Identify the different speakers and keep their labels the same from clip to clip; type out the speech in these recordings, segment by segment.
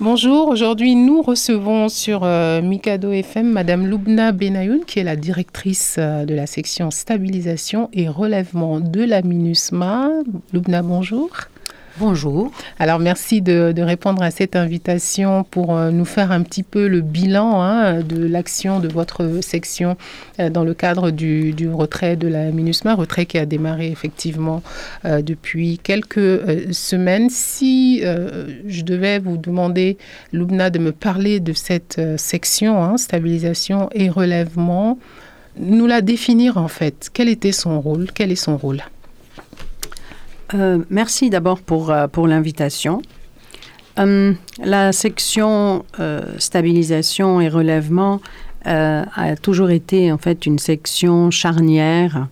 Speaker 1: Bonjour, aujourd'hui nous recevons sur euh, Mikado FM Madame Loubna Benayoun qui est la directrice euh, de la section stabilisation et relèvement de la MINUSMA. Loubna, bonjour.
Speaker 2: Bonjour.
Speaker 1: Alors merci de, répondre à cette invitation pour euh, nous faire un petit peu le bilan hein, de l'action de votre section euh, dans le cadre du, retrait de la MINUSMA, retrait qui a démarré effectivement euh, depuis quelques semaines. Si je devais vous demander, Loubna, de me parler de cette section, hein, stabilisation et relèvement, nous la définir en fait. Quel était son rôle? Quel est son rôle?
Speaker 2: Euh, merci d'abord pour, euh, pour l'invitation. Euh, la section stabilisation et relèvement a toujours été en fait une section charnière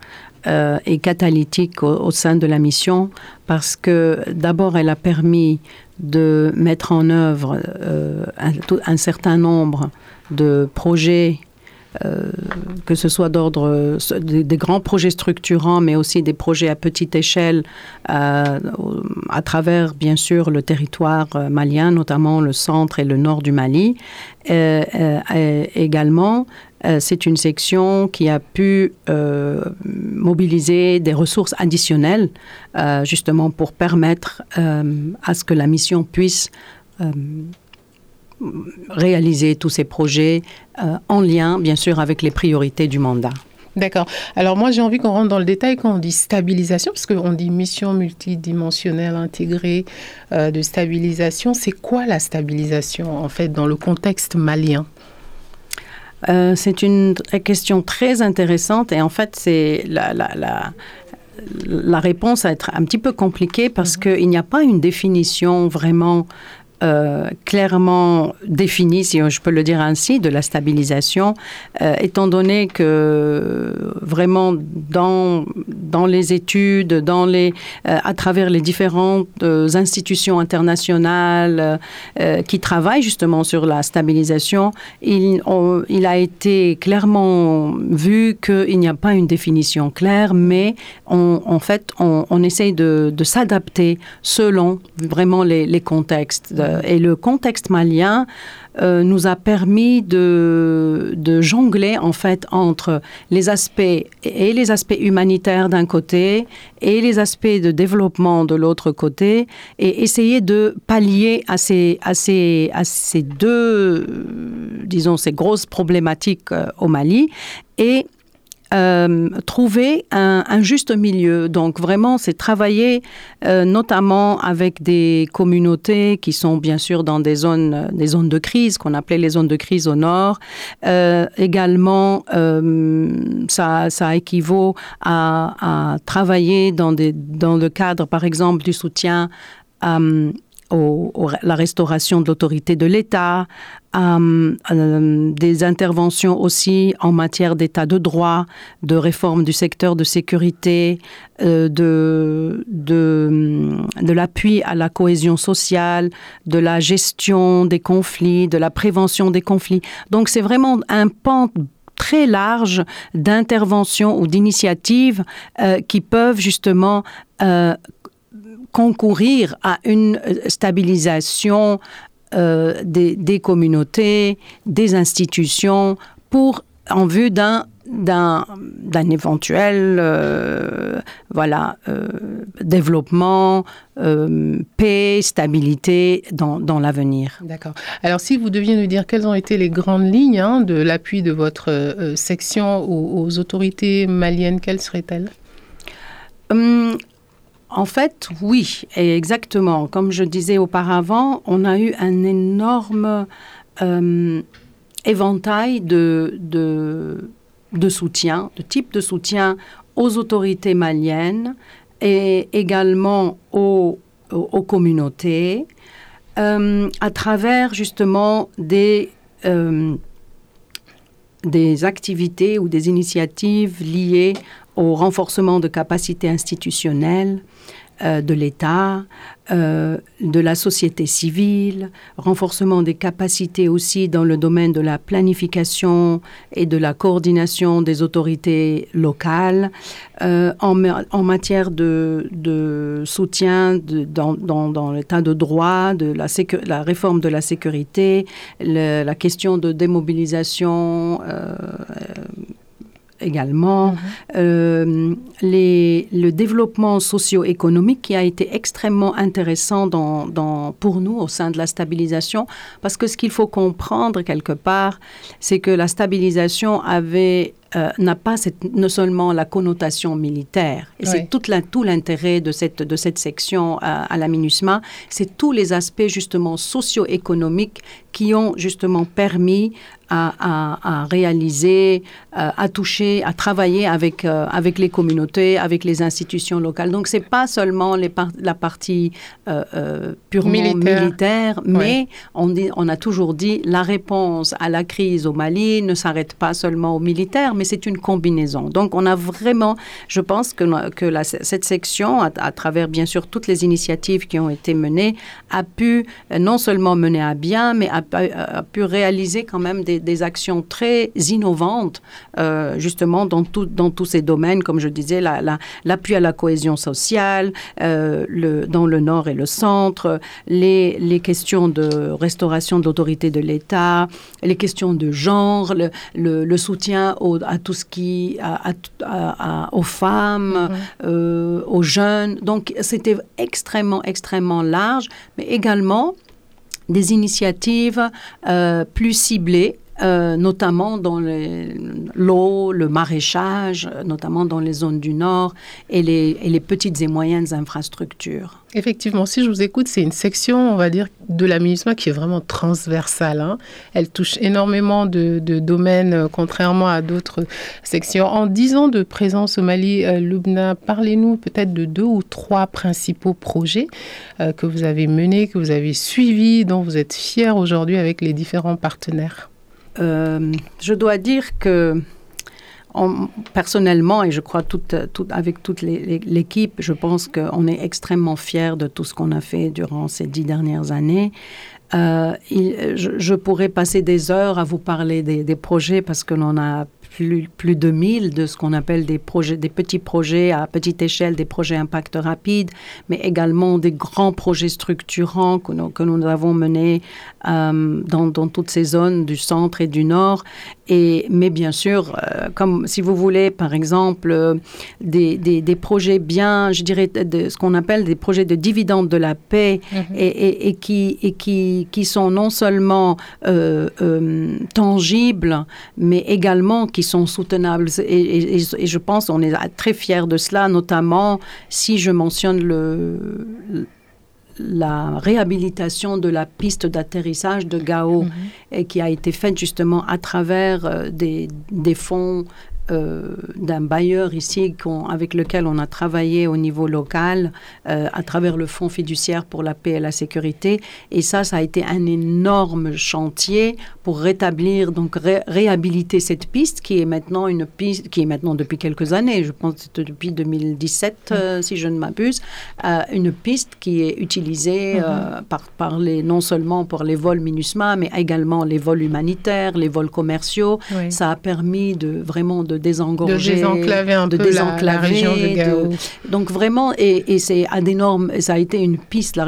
Speaker 2: et catalytique au, sein de la mission parce que d'abord elle a permis de mettre en œuvre un, certain nombre de projets que ce soit d'ordre des, grands projets structurants, mais aussi des projets à petite échelle euh, à travers, bien sûr, le territoire euh, malien, notamment le centre et le nord du Mali. également, c'est une section qui a pu mobiliser des ressources additionnelles, justement pour permettre à ce que la mission puisse réaliser tous ces projets euh, en lien, bien sûr, avec les priorités du mandat.
Speaker 1: D'accord. Alors moi, j'ai envie qu'on rentre dans le détail quand on dit stabilisation, parce qu'on dit mission multidimensionnelle intégrée euh, de stabilisation. C'est quoi la stabilisation, en fait, dans le contexte malien?
Speaker 2: Euh, C'est une question très intéressante et en fait, c'est la, la, la la réponse va être un petit peu compliquée parce mhm. qu'il n'y a pas une définition vraiment euh, clairement définie, si je peux le dire ainsi, de la stabilisation, euh, étant donné que vraiment dans, dans les études, dans les, euh, à travers les différentes institutions internationales qui travaillent justement sur la stabilisation, il, a été clairement vu qu'il n'y a pas une définition claire, mais en fait, on, essaye de, s'adapter selon vraiment les, contextes. Et le contexte malien euh, nous a permis de, jongler en fait entre les aspects et les aspects humanitaires d'un côté et les aspects de développement de l'autre côté et essayer de pallier à ces, à ces, deux, disons, ces grosses problématiques euh, au Mali et euh, trouver un, juste milieu. Donc vraiment, c'est travailler euh, notamment avec des communautés qui sont bien sûr dans des zones, des zones de crise, qu'on appelait les zones de crise au nord. Euh, également, ça, ça équivaut à, à, travailler dans, des, dans le cadre, par exemple, du soutien la restauration de l'autorité de l'État, euh, euh, des interventions aussi en matière d'état de droit, de réforme du secteur de sécurité, euh, de, de, de l'appui à la cohésion sociale, de la gestion des conflits, de la prévention des conflits. Donc c'est vraiment un pan très large d'interventions ou d'initiatives qui peuvent justement concourir à une euh, stabilisation euh, des, communautés, des institutions, pour en vue d'un d'un éventuel euh, voilà développement paix stabilité dans, dans l'avenir.
Speaker 1: D'accord. Alors si vous deviez nous dire quelles ont été les grandes lignes hein, de l'appui de votre section aux, aux, autorités maliennes quelles seraient-elles?
Speaker 2: Hum, en fait, oui, exactement. Comme je disais auparavant, on a eu un énorme euh, éventail de, de, soutien, de type de soutien aux autorités maliennes et également aux, communautés, euh, à travers justement des, euh, des activités ou des initiatives liées au renforcement de capacités institutionnelles, de l'État, de la société civile, renforcement des capacités aussi dans le domaine de la planification et de la coordination des autorités locales, en, en, matière de, soutien dans, l'état de droit, de la, réforme de la sécurité, la question de démobilisation euh, également, mm-hmm. euh, les, le développement socio-économique qui a été extrêmement intéressant dans, dans, pour nous au sein de la stabilisation, parce que ce qu'il faut comprendre quelque part, c'est que la stabilisation avait euh, n'a pas cette, non seulement la connotation militaire, et c'est tout l'intérêt de cette, de cette section à, à la MINUSMA, c'est tous les aspects justement socio-économiques qui ont justement permis à, réaliser, euh, à toucher, à travailler avec, euh, avec les communautés, avec les institutions locales. Donc, ce n'est pas seulement les la partie euh, purement militaire, mais on, dit, on a toujours dit la réponse à la crise au Mali ne s'arrête pas seulement aux militaires, mais c'est une combinaison. Donc, on a vraiment, je pense que, que la, cette section, à, à, travers bien sûr toutes les initiatives qui ont été menées, a pu non seulement mener à bien, mais a, a pu réaliser quand même des, des actions très innovantes, euh, justement, dans, tout, dans tous ces domaines, comme je disais, l'appui la, à la cohésion sociale, euh, le, dans le nord et le centre, les, les questions de restauration de l'autorité de l'État, les questions de genre, le, le, soutien à tout ce qui, à, aux femmes, mm-hmm. euh, aux jeunes. Donc, c'était extrêmement, extrêmement large, mais également des initiatives euh, plus ciblées euh, notamment dans l'eau, le maraîchage, notamment dans les zones du Nord et les, et les, petites et moyennes infrastructures.
Speaker 1: Effectivement, si je vous écoute, c'est une section, on va dire, de l'aménagement qui est vraiment transversale. Hein. Elle touche énormément de, domaines, euh, contrairement à d'autres sections. En dix ans de présence au Mali, euh, Lubna, parlez-nous peut-être de deux ou trois principaux projets euh, que vous avez menés, que vous avez suivis, dont vous êtes fiers aujourd'hui avec les différents partenaires.
Speaker 2: Euh, je dois dire que personnellement, et je crois avec toute l'équipe, je pense qu'on est extrêmement fiers de tout ce qu'on a fait durant ces dix dernières années. Euh, je, je, pourrais passer des heures à vous parler des, des projets parce que l'on a plus, plus de 1000 de ce qu'on appelle des projets, des petits projets à petite échelle, des projets impact rapide, mais également des grands projets structurants que nous, que nous avons menés euh, dans, dans, toutes ces zones du centre et du nord. Et, mais bien sûr, euh, comme si vous voulez, par exemple, euh, des, des, des, projets bien, je dirais, de, ce qu'on appelle des projets de dividendes de la paix mm-hmm. et, et, et, qui, et qui, qui sont non seulement tangibles, mais également qui sont soutenables. Et, et, je pense on est très fiers de cela, notamment si je mentionne le, la réhabilitation de la piste d'atterrissage de Gao, mm-hmm. et qui a été faite justement à travers euh, des, des fonds euh, d'un bailleur ici avec lequel on a travaillé au niveau local euh, à travers le Fonds fiduciaire pour la paix et la sécurité. Et ça, ça a été un énorme chantier pour rétablir, donc réhabiliter cette piste qui est maintenant une piste qui est maintenant depuis quelques années, je pense que depuis 2017, euh, si je ne m'abuse, une piste qui est utilisée mm-hmm. par, par les, non seulement pour les vols MINUSMA, mais également les vols humanitaires, les vols commerciaux. Ça a permis de vraiment de de désengorger,
Speaker 1: de désenclaver un
Speaker 2: de
Speaker 1: peu désenclaver, la, la, région de Gao.
Speaker 2: De, donc vraiment, et, et c'est à des normes, ça a été une piste, la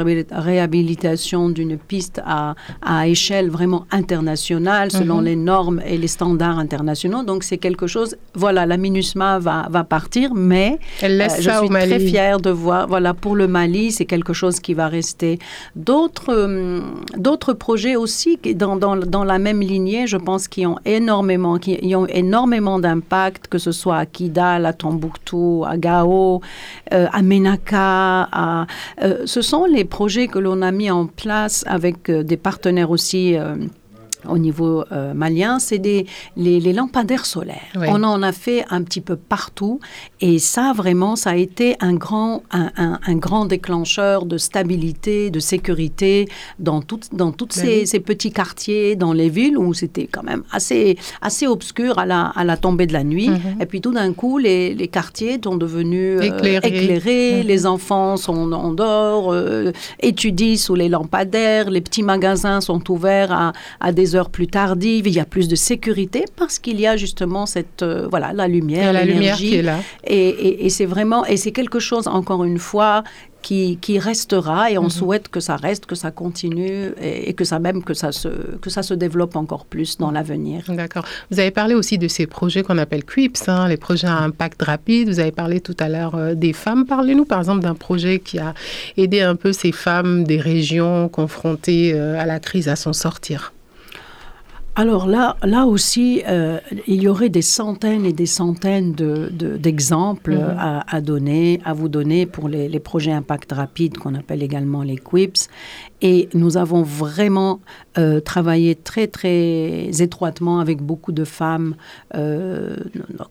Speaker 2: réhabilitation d'une piste à, à échelle vraiment internationale, selon mm -hmm. les normes et les standards internationaux. Donc c'est quelque chose, voilà, la MINUSMA va, va partir, mais
Speaker 1: Elle laisse
Speaker 2: euh, je
Speaker 1: ça
Speaker 2: suis
Speaker 1: au Mali.
Speaker 2: très fière de voir, voilà, pour le Mali, c'est quelque chose qui va rester. D'autres euh, d'autres projets aussi, dans, dans, dans la même lignée, je pense, qui ont énormément, qui ont énormément d'impact que ce soit à Kidal, à Tombouctou, à Gao, euh, à Menaka. Euh, ce sont les projets que l'on a mis en place avec euh, des partenaires aussi au niveau euh, malien, c'est des, les, les, lampadaires solaires. On en a fait un petit peu partout et ça, vraiment, ça a été un grand, un, un, grand déclencheur de stabilité, de sécurité dans, tout, dans tous ben ces, ces, petits quartiers, dans les villes où c'était quand même assez, assez obscur à la, à la tombée de la nuit. Mhm. Et puis tout d'un coup, les, les, quartiers sont devenus euh, éclairés, mhm. les enfants sont en dehors, euh, étudient sous les lampadaires, les petits magasins sont ouverts à, à des heures plus tardives, il y a plus de sécurité parce qu'il y a justement cette, euh, voilà, la lumière,
Speaker 1: la lumière qui est là.
Speaker 2: Et, et, c'est vraiment, et c'est quelque chose, encore une fois, qui, qui, restera et on mhm. souhaite que ça reste, que ça continue et, que ça même que ça se que ça se développe encore plus dans l'avenir.
Speaker 1: D'accord. Vous avez parlé aussi de ces projets qu'on appelle QUIPS, hein, les projets à impact rapide. Vous avez parlé tout à l'heure euh, des femmes. Parlez-nous par exemple d'un projet qui a aidé un peu ces femmes des régions confrontées euh, à la crise à s'en sortir.
Speaker 2: Alors là, là aussi, euh, il y aurait des centaines et des centaines d'exemples de, mhm. à, à, donner, à vous donner pour les, les projets impact rapide qu'on appelle également les QUIPS. Et nous avons vraiment euh, travaillé très, très étroitement avec beaucoup de femmes, euh,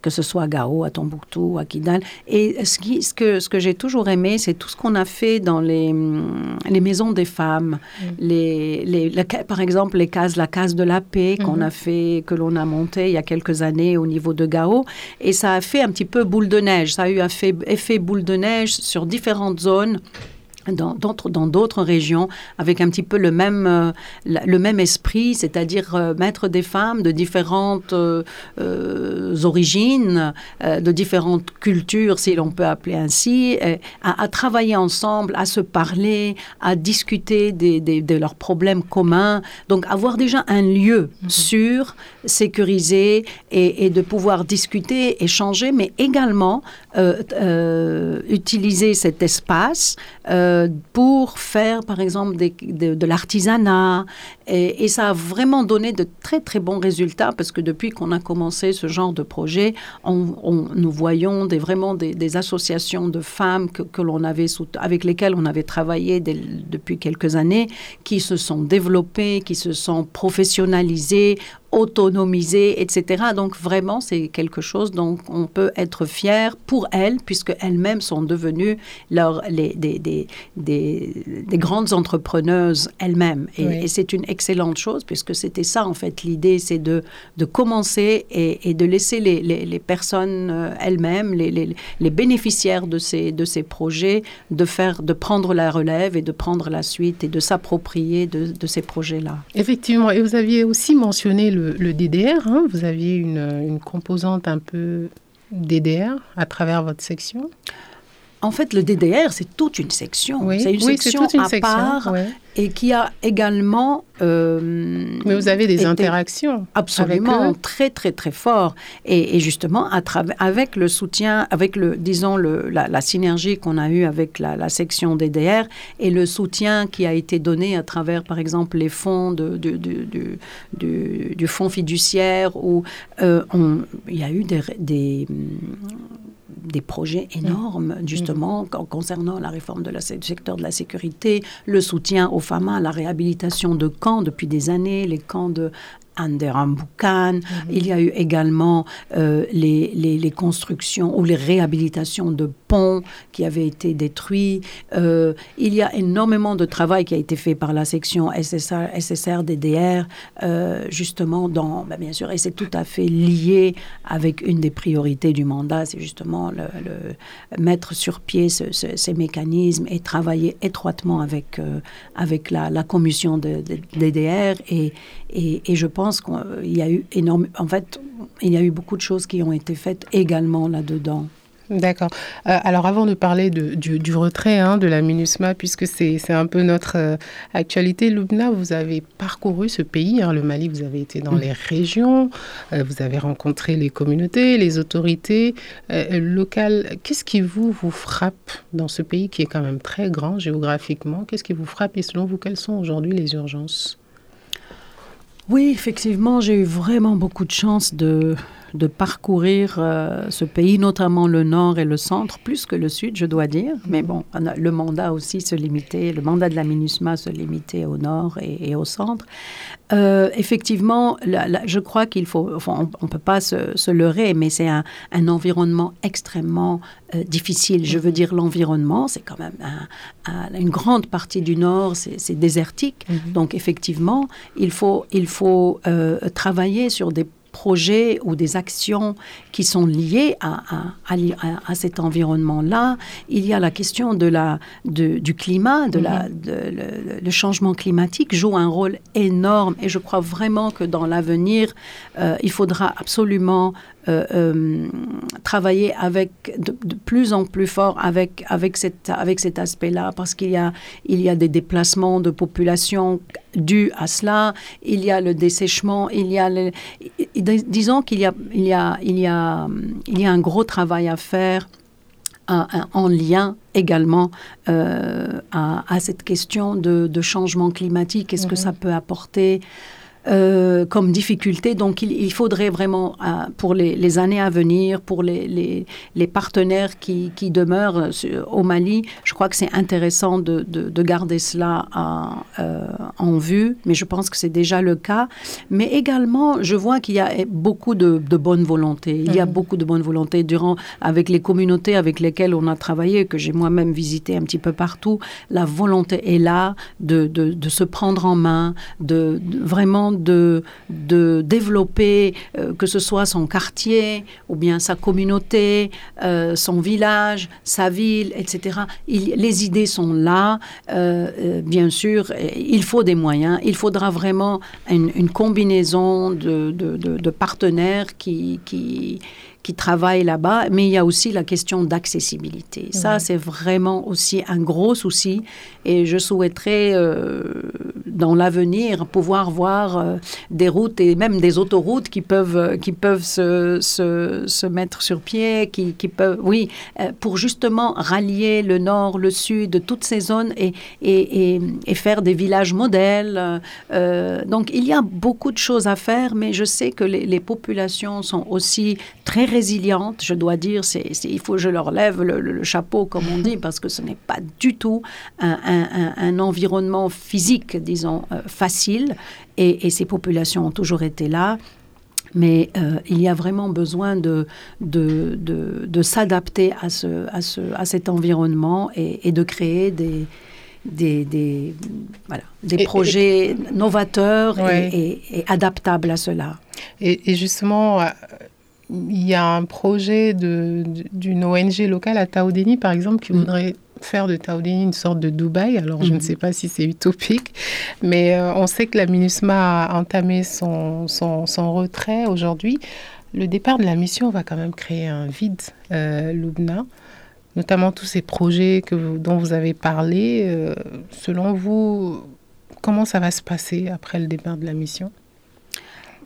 Speaker 2: que ce soit à Gao, à Tombouctou, à Kidal. Et ce, qui, ce que, ce que j'ai toujours aimé, c'est tout ce qu'on a fait dans les, les maisons des femmes. Mm. Les, les, par exemple, les cases, la case de la paix qu'on mm-hmm. a fait, que l'on a monté il y a quelques années au niveau de Gao. Et ça a fait un petit peu boule de neige. Ça a eu un fait, effet boule de neige sur différentes zones dans d'autres dans d'autres régions avec un petit peu le même euh, le même esprit c'est-à-dire euh, mettre des femmes de différentes euh, origines de différentes cultures si l'on peut appeler ainsi à, à, travailler ensemble à se parler à discuter des, des, de leurs problèmes communs donc avoir déjà un lieu mm-hmm. sûr sécurisé et, et, de pouvoir discuter échanger mais également utiliser cet espace euh, pour faire, par exemple, de, l'artisanat. Et, ça a vraiment donné de très, très bons résultats parce que depuis qu'on a commencé ce genre de projet, on, nous voyons vraiment des, associations de femmes que, que avait avec lesquelles on avait travaillé depuis quelques années, qui se sont développées, qui se sont professionnalisées, autonomisées, etc. Donc vraiment, c'est quelque chose dont on peut être fier pour elles, puisque elles-mêmes sont devenues leur, les, des, des, des, des grandes entrepreneuses elles-mêmes. Et, oui. et c'est une excellente chose, puisque c'était ça, en fait, l'idée, c'est de, de commencer et, et de laisser les, les, les personnes euh, elles-mêmes, les, les, les, bénéficiaires de ces, de ces projets, de, faire, de prendre la relève et de prendre la suite et de s'approprier de, de ces projets-là.
Speaker 1: Effectivement, et vous aviez aussi mentionné le, le DDR, hein, vous aviez une, une composante un peu DDR à travers votre section?
Speaker 2: En fait, le DDR, c'est toute une section. Oui, c'est une
Speaker 1: oui,
Speaker 2: section
Speaker 1: une
Speaker 2: à
Speaker 1: section,
Speaker 2: part
Speaker 1: ouais.
Speaker 2: et qui a également. Euh,
Speaker 1: Mais vous avez des interactions.
Speaker 2: Absolument, très, très, très fort. Et, et justement, à avec le soutien, avec le, disons, le, la, la synergie qu'on a eue avec la, la, section DDR et le soutien qui a été donné à travers, par exemple, les fonds de, de, de, du, du fonds fiduciaire où euh, il y a eu des, des des projets énormes, justement, mmh. concernant la réforme de la, du secteur de la sécurité, le soutien aux femmes, la réhabilitation de camps depuis des années, les camps de Anderambukan. -hmm. Il y a eu également euh, les, constructions ou les réhabilitations de ponts qui avaient été détruits. Euh, il y a énormément de travail qui a été fait par la section SSR, SSR DDR, euh, justement, dans, ben bien sûr, et c'est tout à fait lié avec une des priorités du mandat, c'est justement le, mettre sur pied ce, ce, ces mécanismes et travailler étroitement avec, avec la, la commission de, de, DDR. Et, et, et je pense qu'il y a eu énorme. En fait, il y a eu beaucoup de choses qui ont été faites également là-dedans.
Speaker 1: D'accord. Euh, alors avant de parler de, du, du, retrait hein, de la MINUSMA, puisque c'est un peu notre euh, actualité, Lubna, vous avez parcouru ce pays, hein, le Mali, vous avez été dans mmh. les régions, euh, vous avez rencontré les communautés, les autorités euh, locales. Qu'est-ce qui vous, vous frappe dans ce pays qui est quand même très grand géographiquement? Qu'est-ce qui vous frappe et selon vous, quelles sont aujourd'hui les urgences?
Speaker 2: Oui, effectivement, j'ai eu vraiment beaucoup de chance de, de parcourir euh, ce pays, notamment le nord et le centre, plus que le sud, je dois dire. Mais bon, le mandat aussi se limitait, le mandat de la MINUSMA se limitait au nord et, au centre. Euh, effectivement, je crois qu'il faut, on ne peut pas se, leurrer, mais c'est un, environnement extrêmement euh, difficile. Je veux dire, l'environnement, c'est quand même une grande partie du nord, c'est désertique. Mm-hmm. Donc, effectivement, il faut, il faut travailler sur des projets ou des actions qui sont liées à, à, à, cet environnement-là. Il y a la question de la, de, du climat, de la, mhm. le, changement climatique joue un rôle énorme et je crois vraiment que dans l'avenir, euh, il faudra absolument euh, euh, travailler avec de, plus en plus fort avec avec cet avec cet aspect-là parce qu'il y a il y a des déplacements de population dus à cela il y a le dessèchement il y a disons qu'il y a il y a il y a il y a un gros travail à faire en lien également euh, à, à, cette question de, de changement climatique. Est-ce que ça peut apporter euh, comme difficulté. Donc il, faudrait vraiment, euh, pour les, années à venir, pour les, les, partenaires qui, qui, demeurent euh, au Mali, je crois que c'est intéressant de, de, garder cela en vue, mais je pense que c'est déjà le cas. Mais également, je vois qu'il y a beaucoup de, de bonne volonté. Il y a mmh. beaucoup de bonne volonté durant, avec les communautés avec lesquelles on a travaillé, que j'ai moi-même visité un petit peu partout. La volonté est là de, de se prendre en main, de vraiment de, de développer, euh, que ce soit son quartier ou bien sa communauté, euh, son village, sa ville, etc. les idées sont là. Euh, bien sûr, il faut des moyens. Il faudra vraiment une, combinaison de, de, partenaires qui, qui qui travaillent là-bas, mais il y a aussi la question d'accessibilité. Ça, c'est vraiment aussi un gros souci et je souhaiterais dans l'avenir pouvoir voir euh, des routes et même des autoroutes qui peuvent, euh, qui peuvent se, se, se mettre sur pied, qui, qui, peuvent, oui, euh, pour justement rallier le nord, le sud, toutes ces zones et, et, et, faire des villages modèles. donc il y a beaucoup de choses à faire, mais je sais que les, les populations sont aussi très résilientes, je dois dire. C'est, il faut que je leur lève le, chapeau, comme on dit, parce que ce n'est pas du tout un, un, un environnement physique, disons euh, facile et, ces populations ont toujours été là. Mais euh, il y a vraiment besoin de, de, de, s'adapter à, ce, à, ce, à cet environnement et, de créer des, des, des, voilà, des projets novateurs et, adaptables à cela.
Speaker 1: Et, justement, euh, il y a un projet d'une ONG locale à Taoudéni, par exemple, qui mm. voudrait faire de Taoudéni une sorte de Dubaï. Alors, je ne mhm. sais pas si c'est utopique, mais euh, on sait que la MINUSMA a entamé son, son, retrait aujourd'hui. Le départ de la mission va quand même créer un vide, euh, Loubna, notamment tous ces projets que dont vous avez parlé. Euh, selon vous, comment ça va se passer après le départ de la mission?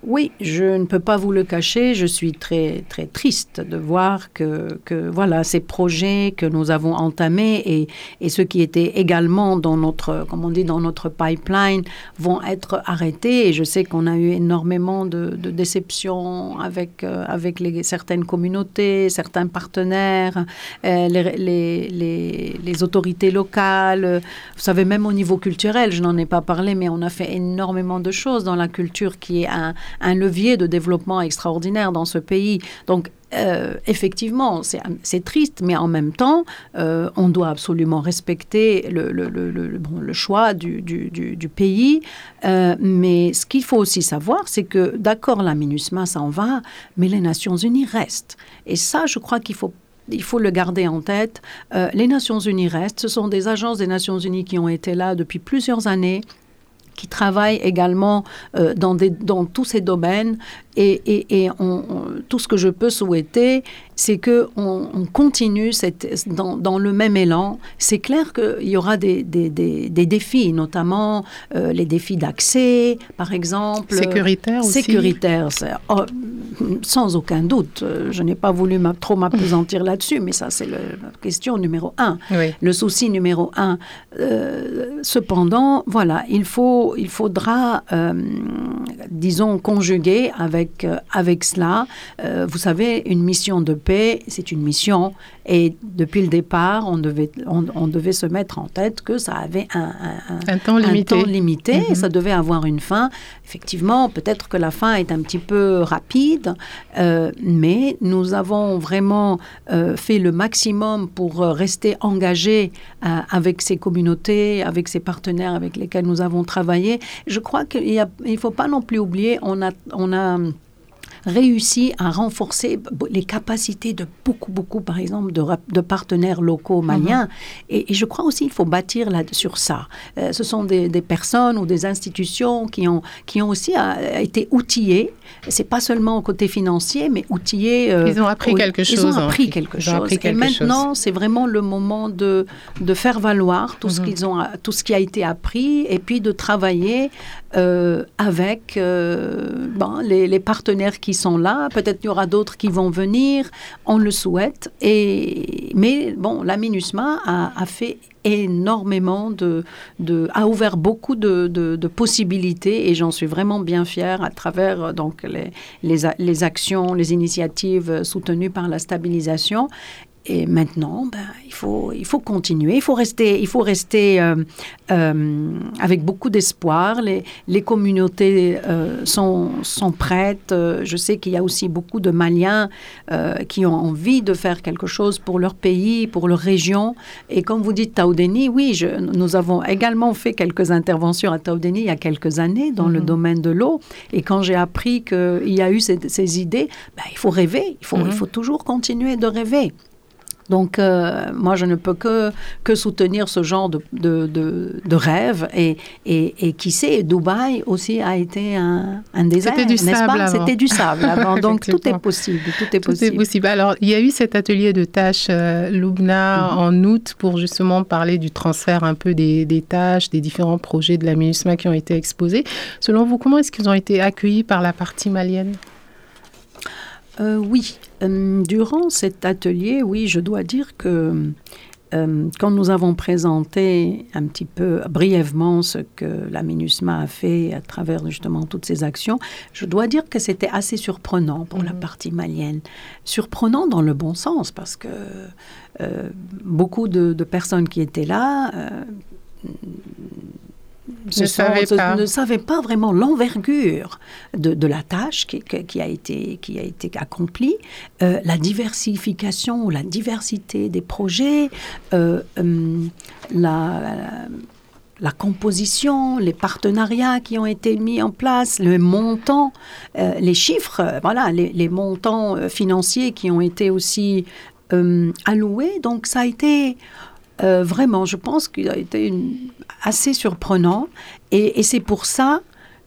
Speaker 2: Oui, je ne peux pas vous le cacher, je suis très très triste de voir que, que voilà ces projets que nous avons entamés et, et ceux qui étaient également dans notre comme on dit dans notre pipeline vont être arrêtés et je sais qu'on a eu énormément de, de déceptions avec euh, avec les, certaines communautés, certains partenaires, euh, les, les, les, les, autorités locales. Vous savez même au niveau culturel, je n'en ai pas parlé, mais on a fait énormément de choses dans la culture qui est un un levier de développement extraordinaire dans ce pays. Donc, euh, effectivement, c'est triste, mais en même temps, euh, on doit absolument respecter le, choix du, pays. Euh, mais ce qu'il faut aussi savoir, c'est que, d'accord, la MINUSMA s'en va, mais les Nations Unies restent. Et ça, je crois qu'il faut il faut le garder en tête. les Nations Unies restent. Ce sont des agences des Nations Unies qui ont été là depuis plusieurs années qui travaillent également euh, dans, tous ces domaines. Et, tout ce que je peux souhaiter, c'est qu'on on continue cette, dans, dans, le même élan. C'est clair qu'il y aura des, des, des, des défis, notamment euh, les défis d'accès, par exemple.
Speaker 1: Sécuritaire aussi.
Speaker 2: Sécuritaire. Oh, sans aucun doute. Je n'ai pas voulu trop m'apesantir là-dessus, mais ça, c'est la question numéro un. Le souci numéro un. cependant, voilà, il, faut, il faudra, disons, conjuguer avec, avec cela. vous savez, une mission de c'est une mission, et depuis le départ, on devait, on, devait se mettre en tête que ça avait un,
Speaker 1: un, temps limité.
Speaker 2: limité mhm. Ça devait avoir une fin. Effectivement, peut-être que la fin est un petit peu rapide, euh, mais nous avons vraiment euh, fait le maximum pour euh, rester engagés avec ces communautés, avec ces partenaires avec lesquels nous avons travaillé. Je crois qu'il ne faut pas non plus oublier, on a, on a réussi à renforcer les capacités de beaucoup, beaucoup, par exemple, de, de partenaires locaux maliens. Mhm. et, je crois aussi qu'il faut bâtir là, sur ça. Euh, ce sont des, personnes ou des institutions qui ont, qui ont aussi euh, été outillées. C'est pas seulement au côté financier, mais outillées.
Speaker 1: Euh, ils ont appris quelque chose.
Speaker 2: Ils ont appris quelque chose. et maintenant, c'est vraiment le moment de, de faire valoir tout, ce mhm. qu'ils ont, tout ce qui a été appris et puis de travailler avec les, les partenaires qui sont là, peut-être il y aura d'autres qui vont venir, on le souhaite. Et, mais bon, la MINUSMA a, fait énormément de, a ouvert beaucoup de, possibilités et j'en suis vraiment bien fière à travers donc les, actions, les initiatives soutenues par la stabilisation et maintenant, ben, il, faut, il faut continuer, il faut rester, il faut rester euh, euh, avec beaucoup d'espoir. Les, les communautés euh, sont, sont prêtes. Je sais qu'il y a aussi beaucoup de Maliens qui ont envie de faire quelque chose pour leur pays, pour leur région. Et comme vous dites Taoudeni, oui, je, nous avons également fait quelques interventions à Taoudeni il y a quelques années dans le mhm. domaine de l'eau. Et quand j'ai appris qu'il y a eu ces, ces idées, ben, il faut rêver, il faut, il mhm. faut toujours continuer de rêver. Donc, euh, moi, je ne peux que, que soutenir ce genre de, de, de, rêve. Et, et, qui sait, Dubaï aussi a été un, un désert.
Speaker 1: C'était du sable avant.
Speaker 2: C'était du sable avant. Donc, tout est possible. Tout est possible.
Speaker 1: Tout est possible. Alors, il y a eu cet atelier de tâches euh, Lubna mhm. en août pour justement parler du transfert un peu des, des tâches, des différents projets de la MINUSMA qui ont été exposés. Selon vous, comment est-ce qu'ils ont été accueillis par la partie malienne?
Speaker 2: Euh, oui, euh, durant cet atelier, oui, je dois dire que euh, quand nous avons présenté un petit peu brièvement ce que la MINUSMA a fait à travers justement toutes ces actions, je dois dire que c'était assez surprenant pour la mhm. partie malienne. Surprenant dans le bon sens parce que beaucoup de, de, personnes qui étaient là ne, savait pas. ne savait pas vraiment l'envergure de, la tâche qui, qui, a été, qui a été accomplie, euh, la diversification, la diversité des projets, euh, hum, la, la, composition, les partenariats qui ont été mis en place, le montant, euh, les chiffres, voilà, les, les, montants financiers qui ont été aussi hum, alloués. Donc ça a été euh, vraiment, je pense qu'il a été assez surprenant. Et, c'est pour ça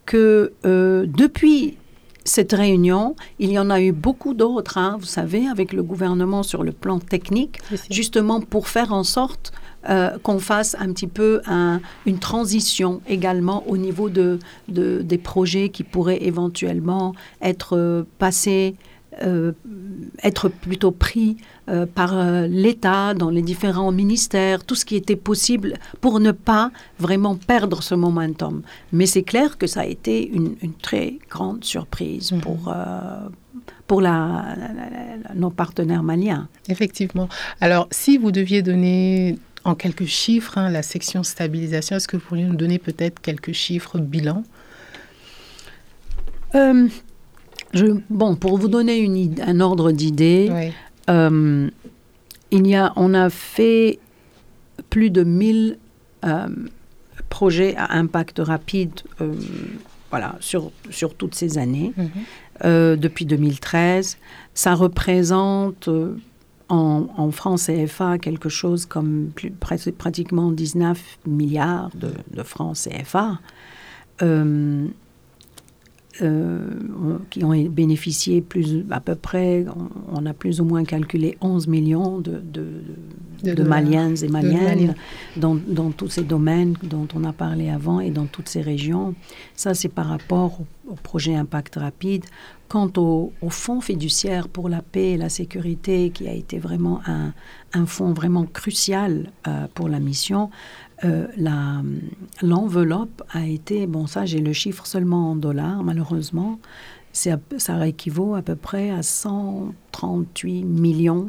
Speaker 2: que euh, depuis cette réunion, il y en a eu beaucoup d'autres, hein, vous savez, avec le gouvernement sur le plan technique, justement pour faire en sorte euh, qu'on fasse un petit peu une transition également au niveau de, des projets qui pourraient éventuellement être passés euh, être plutôt pris euh, par euh, l'État dans les différents ministères, tout ce qui était possible pour ne pas vraiment perdre ce momentum. Mais c'est clair que ça a été une, très grande surprise mhm. pour, pour la, nos partenaires maliens.
Speaker 1: Effectivement. Alors, si vous deviez donner en quelques chiffres hein, la section stabilisation, est-ce que vous pourriez nous donner peut-être quelques chiffres bilan?
Speaker 2: Bon, pour vous donner un ordre d'idée, euh, il y a, on a fait plus de 1000 euh, projets à impact rapide euh, voilà, sur, sur toutes ces années, mhm. depuis 2013. Ça représente en, en francs CFA quelque chose comme plus, pratiquement 19 milliards de, de francs CFA. Euh, qui ont bénéficié plus, à peu près, on, a plus ou moins calculé 11 millions de, de, de, Maliennes et Maliennes dans, dans, tous ces domaines dont on a parlé avant et dans toutes ces régions. Ça, c'est par rapport au, projet Impact Rapide. quant au, fonds fiduciaire pour la paix et la sécurité, qui a été vraiment un, un fonds vraiment crucial euh, pour la mission, euh, l'enveloppe a été, bon ça j'ai le chiffre seulement en dollars malheureusement, ça équivaut à peu près à 138 millions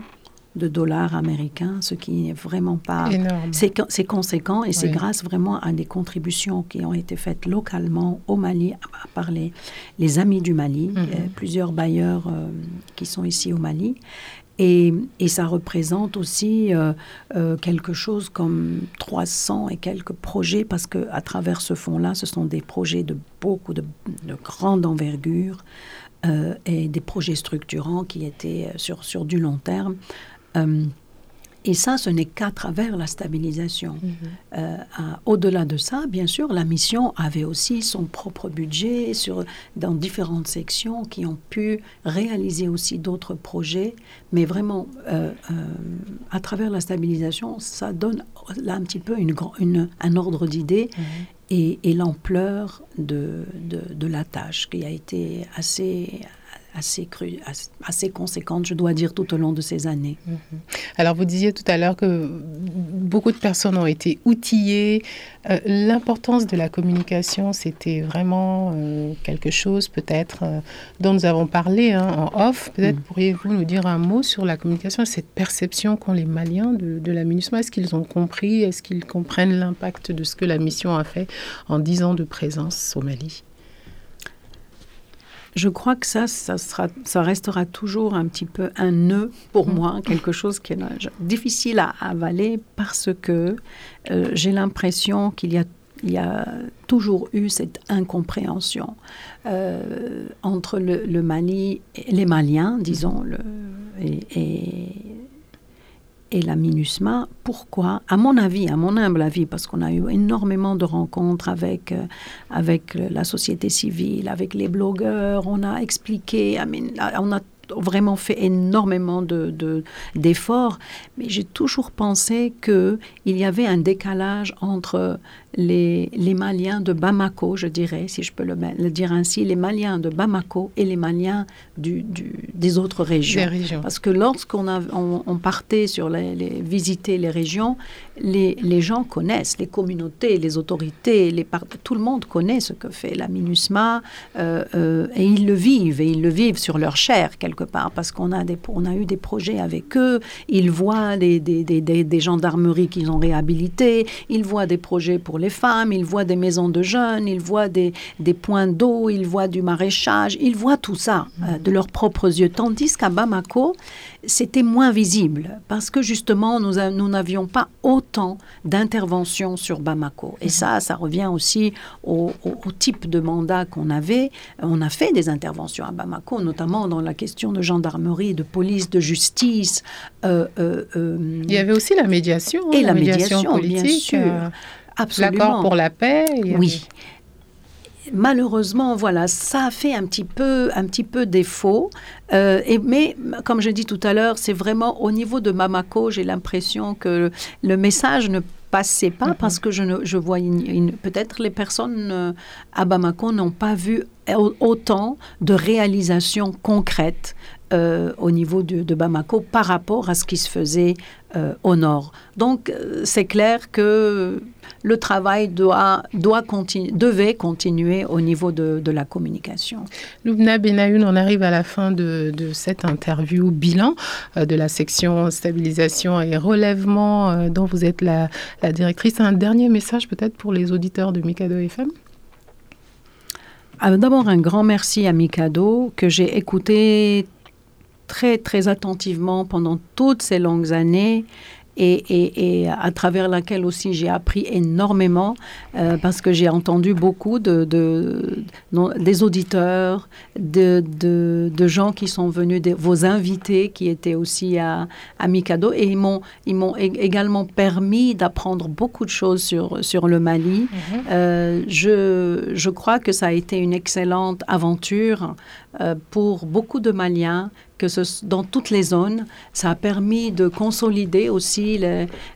Speaker 2: de dollars américains, ce qui n'est vraiment pas... C'est conséquent et c'est grâce vraiment à des contributions qui ont été faites localement au Mali par les, les Amis du Mali, mhm. euh, plusieurs bailleurs euh, qui sont ici au Mali. Et, et ça représente aussi euh, quelque chose comme 300 et quelques projets, parce qu'à travers ce fonds-là, ce sont des projets de beaucoup de, de grande envergure et des projets structurants qui étaient sur, sur du long terme. Euh, et ça, ce n'est qu'à travers la stabilisation. Mhm. Euh, au-delà de ça, bien sûr, la mission avait aussi son propre budget sur, dans différentes sections qui ont pu réaliser aussi d'autres projets. Mais vraiment, euh, à travers la stabilisation, ça donne là un petit peu une, une un ordre d'idée mhm. et, et l'ampleur de, de, de, la tâche qui a été assez assez, cru, assez conséquente, je dois dire, tout au long de ces années. Mhm.
Speaker 1: Alors, vous disiez tout à l'heure que beaucoup de personnes ont été outillées. Euh, l'importance de la communication, c'était vraiment euh, quelque chose, peut-être, euh, dont nous avons parlé hein, en off. Peut-être mhm. pourriez-vous nous dire un mot sur la communication, cette perception qu'ont les Maliens de, de la MINUSMA? Est-ce qu'ils ont compris? Est-ce qu'ils comprennent l'impact de ce que la mission a fait en dix ans de présence au Mali?
Speaker 2: Je crois que ça, ça, sera, ça restera toujours un petit peu un nœud pour mm. moi, quelque chose qui est difficile à avaler parce que euh, j'ai l'impression qu'il y a il y a toujours eu cette incompréhension euh, entre le, Mali, et les Maliens, disons, le, et, et la MINUSMA. Pourquoi? À mon avis, à mon humble avis, parce qu'on a eu énormément de rencontres avec, euh, avec la société civile, avec les blogueurs, on a expliqué, on a vraiment fait énormément de, d'efforts, mais j'ai toujours pensé qu'il y avait un décalage entre les, les, Maliens de Bamako, je dirais, si je peux le, dire ainsi, les Maliens de Bamako et les Maliens du, des autres régions. Parce que lorsqu'on on, on, partait sur les, visiter les régions, les, les, gens connaissent, les communautés, les autorités, les tout le monde connaît ce que fait la MINUSMA euh, euh, et ils le vivent, et ils le vivent sur leur chair quelque part, parce qu'on a, des, on a eu des projets avec eux, ils voient des, des, des, des gendarmeries qu'ils ont réhabilitées, ils voient des projets pour les femmes, ils voient des maisons de jeunes, ils voient des, des points d'eau, ils voient du maraîchage, ils voient tout ça euh, de leurs propres yeux. Tandis qu'à Bamako, c'était moins visible parce que justement, nous, nous n'avions pas autant d'interventions sur Bamako. Et ça, ça revient aussi au, type de mandat qu'on avait. On a fait des interventions à Bamako, notamment dans la question de gendarmerie, de police, de justice.
Speaker 1: Euh, euh, Il y avait aussi la médiation.
Speaker 2: Et la, médiation, politique, bien sûr.
Speaker 1: L'accord pour la paix.
Speaker 2: Oui. Malheureusement, voilà, ça a fait un petit peu, un petit peu défaut. Euh, et, mais, comme je dis tout à l'heure, c'est vraiment au niveau de Mamako, j'ai l'impression que le message ne passait pas mhm. parce que je, ne, je vois peut-être les personnes euh, à Bamako n'ont pas vu autant de réalisations concrètes euh, au niveau de, Bamako par rapport à ce qui se faisait euh, au nord. Donc c'est clair que le travail doit, doit devait continuer au niveau de, la communication.
Speaker 1: Loubna Benayoun, on arrive à la fin de, cette interview bilan de la section stabilisation et relèvement dont vous êtes la, la directrice. Un dernier message peut-être pour les auditeurs de Mikado FM
Speaker 2: ah, D'abord, un grand merci à Mikado que j'ai écouté très, très attentivement pendant toutes ces longues années et, à travers laquelle aussi j'ai appris énormément euh, parce que j'ai entendu beaucoup de, des auditeurs, de, de, gens qui sont venus, vos invités qui étaient aussi à, à Mikado et ils m'ont, ils m'ont également permis d'apprendre beaucoup de choses sur, sur le Mali. Mm-hmm. Euh, je, je crois que ça a été une excellente aventure euh, pour beaucoup de Maliens dans toutes les zones, ça a permis de consolider aussi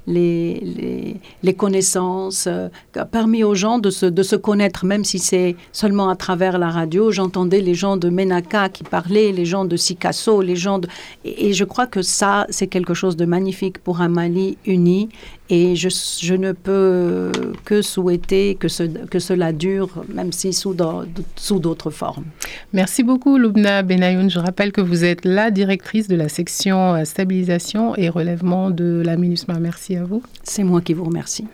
Speaker 2: les, connaissances, euh, a permis aux gens de se, connaître, même si c'est seulement à travers la radio. J'entendais les gens de Menaka qui parlaient, les gens de Sikasso, les gens de... Et je crois que ça, c'est quelque chose de magnifique pour un Mali uni et je, je, ne peux que souhaiter que, ce, que cela dure, même si sous d'autres formes.
Speaker 1: Merci beaucoup, Loubna Benayoun. Je rappelle que vous êtes la directrice de la section euh, stabilisation et relèvement de la MINUSMA. Merci à vous.
Speaker 2: C'est moi qui vous remercie.